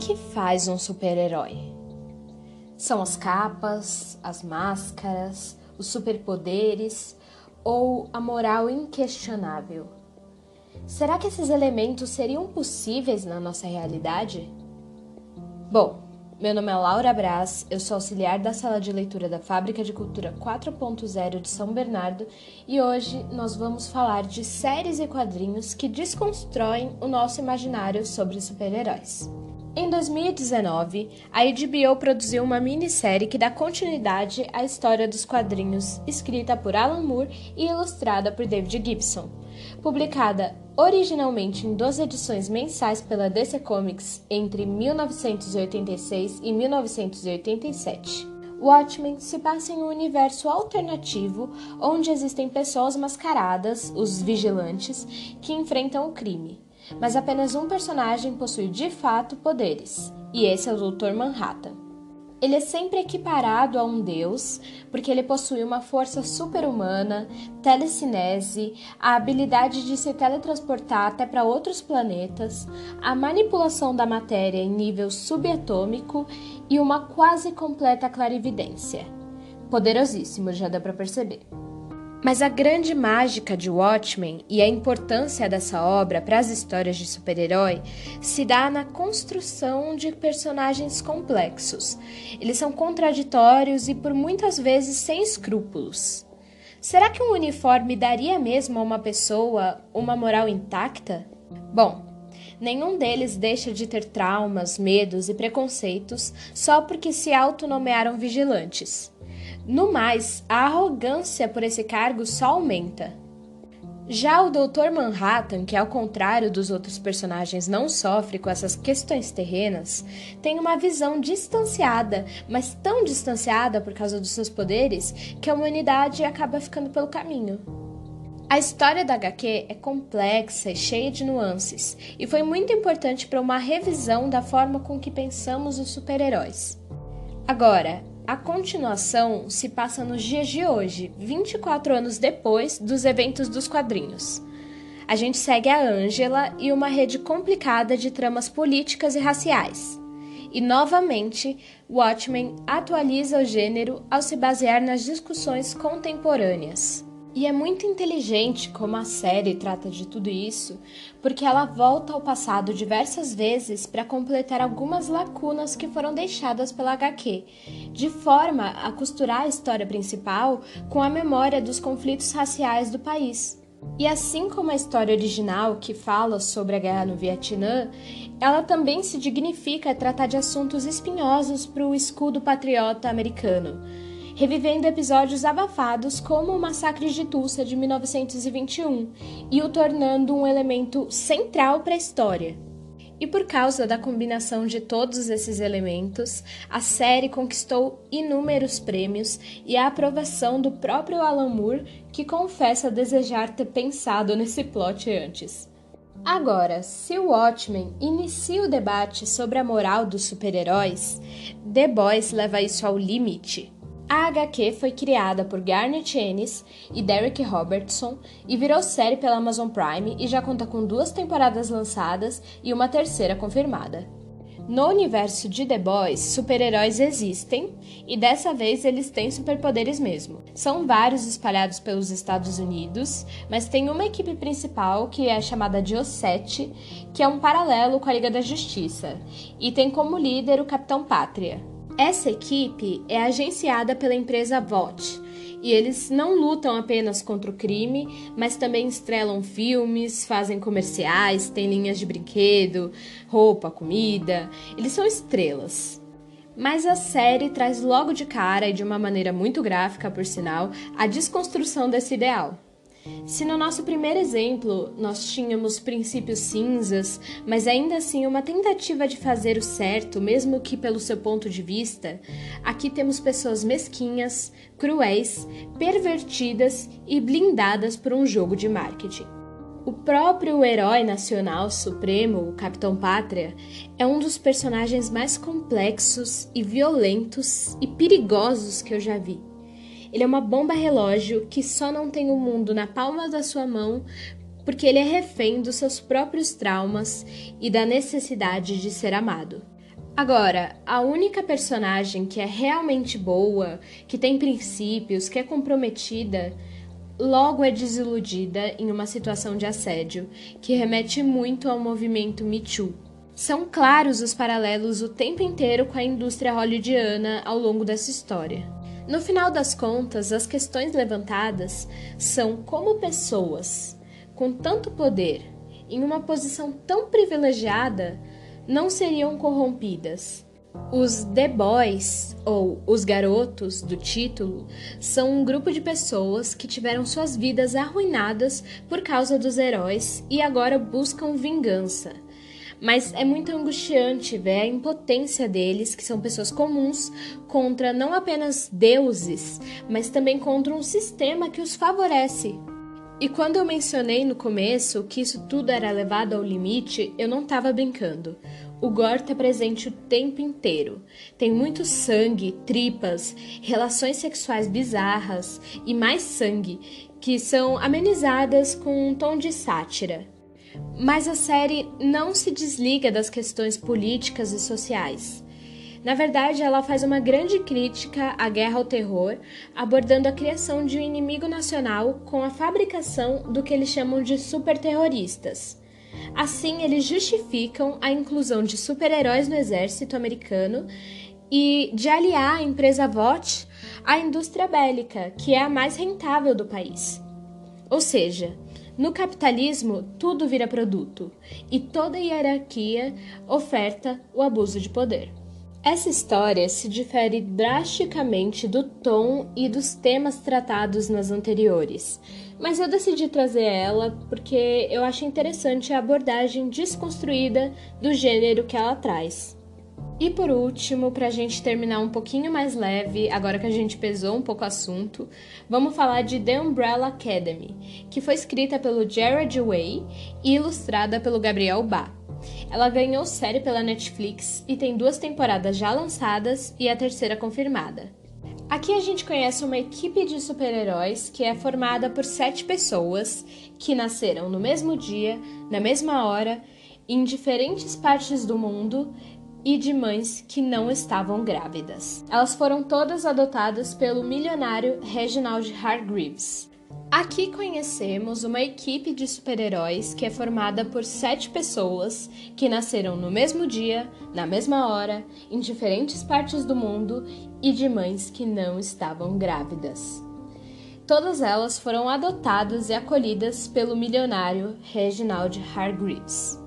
que faz um super-herói? São as capas, as máscaras, os superpoderes ou a moral inquestionável? Será que esses elementos seriam possíveis na nossa realidade? Bom, meu nome é Laura Braz, eu sou auxiliar da sala de leitura da Fábrica de Cultura 4.0 de São Bernardo e hoje nós vamos falar de séries e quadrinhos que desconstroem o nosso imaginário sobre super-heróis. Em 2019, a HBO produziu uma minissérie que dá continuidade à história dos quadrinhos, escrita por Alan Moore e ilustrada por David Gibson. Publicada originalmente em duas edições mensais pela DC Comics entre 1986 e 1987. Watchmen se passa em um universo alternativo onde existem pessoas mascaradas, os vigilantes, que enfrentam o crime mas apenas um personagem possui de fato poderes, e esse é o Dr. Manhattan. Ele é sempre equiparado a um deus, porque ele possui uma força super-humana, telecinese, a habilidade de se teletransportar até para outros planetas, a manipulação da matéria em nível subatômico e uma quase completa clarividência. Poderosíssimo, já dá para perceber. Mas a grande mágica de Watchmen e a importância dessa obra para as histórias de super-herói se dá na construção de personagens complexos. Eles são contraditórios e por muitas vezes sem escrúpulos. Será que um uniforme daria mesmo a uma pessoa uma moral intacta? Bom, nenhum deles deixa de ter traumas, medos e preconceitos só porque se autonomearam vigilantes. No mais, a arrogância por esse cargo só aumenta. Já o Dr. Manhattan, que ao contrário dos outros personagens não sofre com essas questões terrenas, tem uma visão distanciada, mas tão distanciada por causa dos seus poderes que a humanidade acaba ficando pelo caminho. A história da HQ é complexa e cheia de nuances, e foi muito importante para uma revisão da forma com que pensamos os super-heróis. Agora, a continuação se passa nos dias de hoje, 24 anos depois dos eventos dos quadrinhos. A gente segue a Angela e uma rede complicada de tramas políticas e raciais. E novamente, Watchmen atualiza o gênero ao se basear nas discussões contemporâneas. E é muito inteligente como a série trata de tudo isso, porque ela volta ao passado diversas vezes para completar algumas lacunas que foram deixadas pela HQ, de forma a costurar a história principal com a memória dos conflitos raciais do país. E assim como a história original, que fala sobre a guerra no Vietnã, ela também se dignifica a tratar de assuntos espinhosos para o escudo patriota americano revivendo episódios abafados como o massacre de Tulsa de 1921 e o tornando um elemento central para a história. E por causa da combinação de todos esses elementos, a série conquistou inúmeros prêmios e a aprovação do próprio Alan Moore, que confessa desejar ter pensado nesse plot antes. Agora, se o Watchmen inicia o debate sobre a moral dos super-heróis, The Boys leva isso ao limite. A HQ foi criada por Garnet Ennis e Derek Robertson e virou série pela Amazon Prime e já conta com duas temporadas lançadas e uma terceira confirmada. No universo de The Boys, super-heróis existem e dessa vez eles têm superpoderes mesmo. São vários espalhados pelos Estados Unidos, mas tem uma equipe principal que é chamada de O7, que é um paralelo com a Liga da Justiça, e tem como líder o Capitão Pátria. Essa equipe é agenciada pela empresa VOT e eles não lutam apenas contra o crime, mas também estrelam filmes, fazem comerciais, têm linhas de brinquedo, roupa, comida. Eles são estrelas. Mas a série traz logo de cara e de uma maneira muito gráfica, por sinal, a desconstrução desse ideal. Se no nosso primeiro exemplo nós tínhamos princípios cinzas, mas ainda assim uma tentativa de fazer o certo, mesmo que pelo seu ponto de vista, aqui temos pessoas mesquinhas, cruéis, pervertidas e blindadas por um jogo de marketing. O próprio herói nacional supremo, o Capitão Pátria, é um dos personagens mais complexos e violentos e perigosos que eu já vi. Ele é uma bomba relógio que só não tem o mundo na palma da sua mão porque ele é refém dos seus próprios traumas e da necessidade de ser amado. Agora, a única personagem que é realmente boa, que tem princípios, que é comprometida, logo é desiludida em uma situação de assédio, que remete muito ao movimento Me Too. São claros os paralelos o tempo inteiro com a indústria hollywoodiana ao longo dessa história. No final das contas, as questões levantadas são como pessoas com tanto poder, em uma posição tão privilegiada, não seriam corrompidas. Os The Boys, ou os garotos do título, são um grupo de pessoas que tiveram suas vidas arruinadas por causa dos heróis e agora buscam vingança. Mas é muito angustiante ver a impotência deles, que são pessoas comuns, contra não apenas deuses, mas também contra um sistema que os favorece. E quando eu mencionei no começo que isso tudo era levado ao limite, eu não estava brincando. O gore está presente o tempo inteiro. Tem muito sangue, tripas, relações sexuais bizarras e mais sangue, que são amenizadas com um tom de sátira. Mas a série não se desliga das questões políticas e sociais. Na verdade, ela faz uma grande crítica à guerra ao terror, abordando a criação de um inimigo nacional com a fabricação do que eles chamam de superterroristas. Assim, eles justificam a inclusão de super-heróis no exército americano e de aliar a empresa VOT à indústria bélica, que é a mais rentável do país. Ou seja, no capitalismo, tudo vira produto e toda hierarquia oferta o abuso de poder. Essa história se difere drasticamente do tom e dos temas tratados nas anteriores, mas eu decidi trazer ela porque eu acho interessante a abordagem desconstruída do gênero que ela traz. E por último, para a gente terminar um pouquinho mais leve, agora que a gente pesou um pouco o assunto, vamos falar de The Umbrella Academy, que foi escrita pelo Jared Way e ilustrada pelo Gabriel Bá. Ela ganhou série pela Netflix e tem duas temporadas já lançadas e a terceira confirmada. Aqui a gente conhece uma equipe de super-heróis que é formada por sete pessoas que nasceram no mesmo dia, na mesma hora, em diferentes partes do mundo e de mães que não estavam grávidas. Elas foram todas adotadas pelo milionário Reginald Hargreaves. Aqui conhecemos uma equipe de super-heróis que é formada por sete pessoas que nasceram no mesmo dia, na mesma hora, em diferentes partes do mundo e de mães que não estavam grávidas. Todas elas foram adotadas e acolhidas pelo milionário Reginald Hargreaves.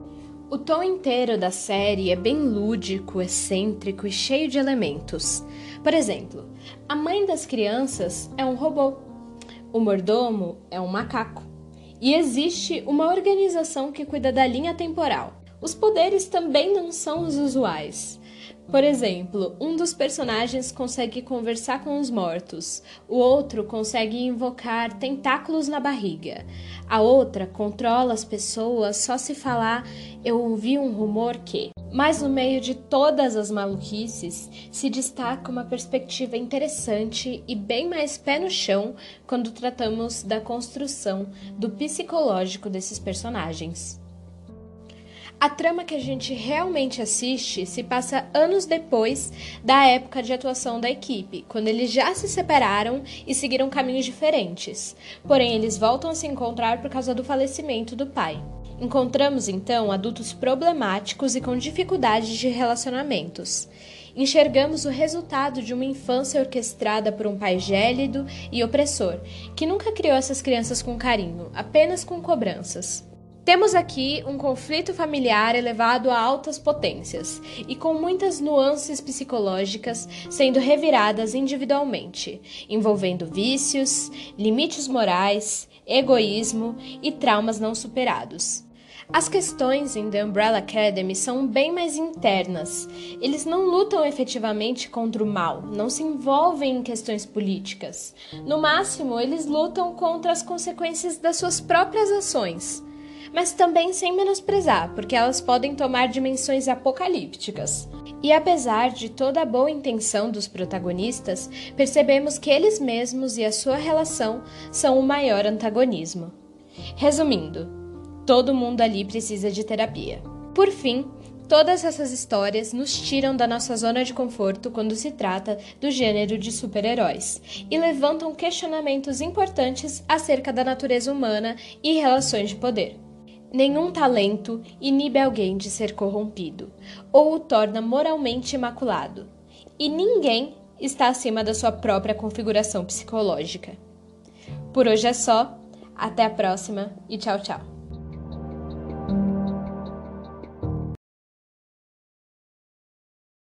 O tom inteiro da série é bem lúdico, excêntrico e cheio de elementos. Por exemplo, a mãe das crianças é um robô o mordomo é um macaco. E existe uma organização que cuida da linha temporal. Os poderes também não são os usuais. Por exemplo, um dos personagens consegue conversar com os mortos, o outro consegue invocar tentáculos na barriga, a outra controla as pessoas só se falar eu ouvi um rumor que. Mas no meio de todas as maluquices, se destaca uma perspectiva interessante e bem mais pé no chão quando tratamos da construção do psicológico desses personagens. A trama que a gente realmente assiste se passa anos depois da época de atuação da equipe, quando eles já se separaram e seguiram caminhos diferentes. Porém, eles voltam a se encontrar por causa do falecimento do pai. Encontramos então adultos problemáticos e com dificuldades de relacionamentos. Enxergamos o resultado de uma infância orquestrada por um pai gélido e opressor, que nunca criou essas crianças com carinho, apenas com cobranças. Temos aqui um conflito familiar elevado a altas potências e com muitas nuances psicológicas sendo reviradas individualmente, envolvendo vícios, limites morais, egoísmo e traumas não superados. As questões em The Umbrella Academy são bem mais internas. Eles não lutam efetivamente contra o mal, não se envolvem em questões políticas. No máximo, eles lutam contra as consequências das suas próprias ações. Mas também sem menosprezar, porque elas podem tomar dimensões apocalípticas. E apesar de toda a boa intenção dos protagonistas, percebemos que eles mesmos e a sua relação são o maior antagonismo. Resumindo, todo mundo ali precisa de terapia. Por fim, Todas essas histórias nos tiram da nossa zona de conforto quando se trata do gênero de super-heróis e levantam questionamentos importantes acerca da natureza humana e relações de poder. Nenhum talento inibe alguém de ser corrompido ou o torna moralmente imaculado, e ninguém está acima da sua própria configuração psicológica. Por hoje é só, até a próxima e tchau, tchau.